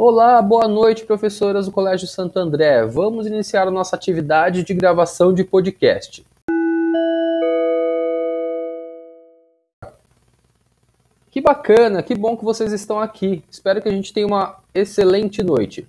Olá, boa noite, professoras do Colégio Santo André. Vamos iniciar a nossa atividade de gravação de podcast. Que bacana, que bom que vocês estão aqui. Espero que a gente tenha uma excelente noite.